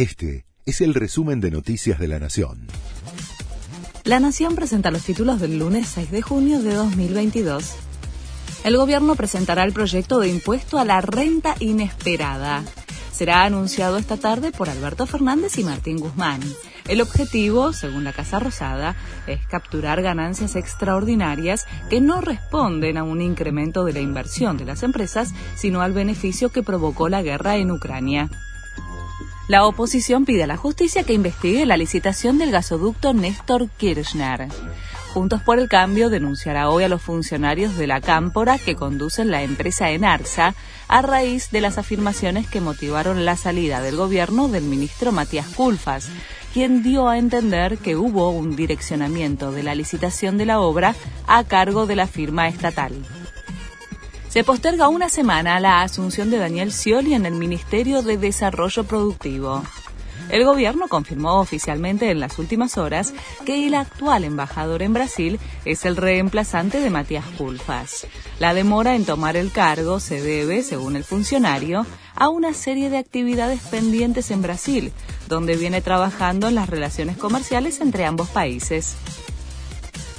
Este es el resumen de Noticias de la Nación. La Nación presenta los títulos del lunes 6 de junio de 2022. El gobierno presentará el proyecto de impuesto a la renta inesperada. Será anunciado esta tarde por Alberto Fernández y Martín Guzmán. El objetivo, según la Casa Rosada, es capturar ganancias extraordinarias que no responden a un incremento de la inversión de las empresas, sino al beneficio que provocó la guerra en Ucrania. La oposición pide a la justicia que investigue la licitación del gasoducto Néstor Kirchner. Juntos por el Cambio denunciará hoy a los funcionarios de la Cámpora que conducen la empresa Enarsa a raíz de las afirmaciones que motivaron la salida del gobierno del ministro Matías Culfas, quien dio a entender que hubo un direccionamiento de la licitación de la obra a cargo de la firma estatal. Se posterga una semana la asunción de Daniel Scioli en el Ministerio de Desarrollo Productivo. El gobierno confirmó oficialmente en las últimas horas que el actual embajador en Brasil es el reemplazante de Matías Culfas. La demora en tomar el cargo se debe, según el funcionario, a una serie de actividades pendientes en Brasil, donde viene trabajando en las relaciones comerciales entre ambos países.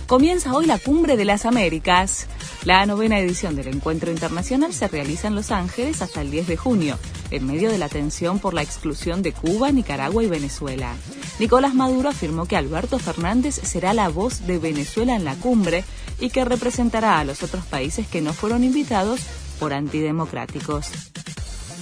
Comienza hoy la Cumbre de las Américas. La novena edición del encuentro internacional se realiza en Los Ángeles hasta el 10 de junio, en medio de la tensión por la exclusión de Cuba, Nicaragua y Venezuela. Nicolás Maduro afirmó que Alberto Fernández será la voz de Venezuela en la cumbre y que representará a los otros países que no fueron invitados por antidemocráticos.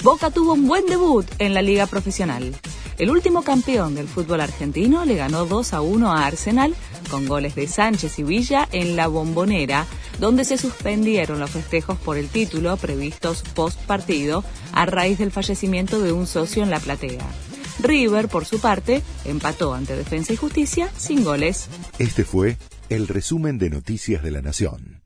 Boca tuvo un buen debut en la liga profesional. El último campeón del fútbol argentino le ganó 2 a 1 a Arsenal con goles de Sánchez y Villa en la bombonera, donde se suspendieron los festejos por el título previstos post partido a raíz del fallecimiento de un socio en la platea. River, por su parte, empató ante Defensa y Justicia sin goles. Este fue el resumen de Noticias de la Nación.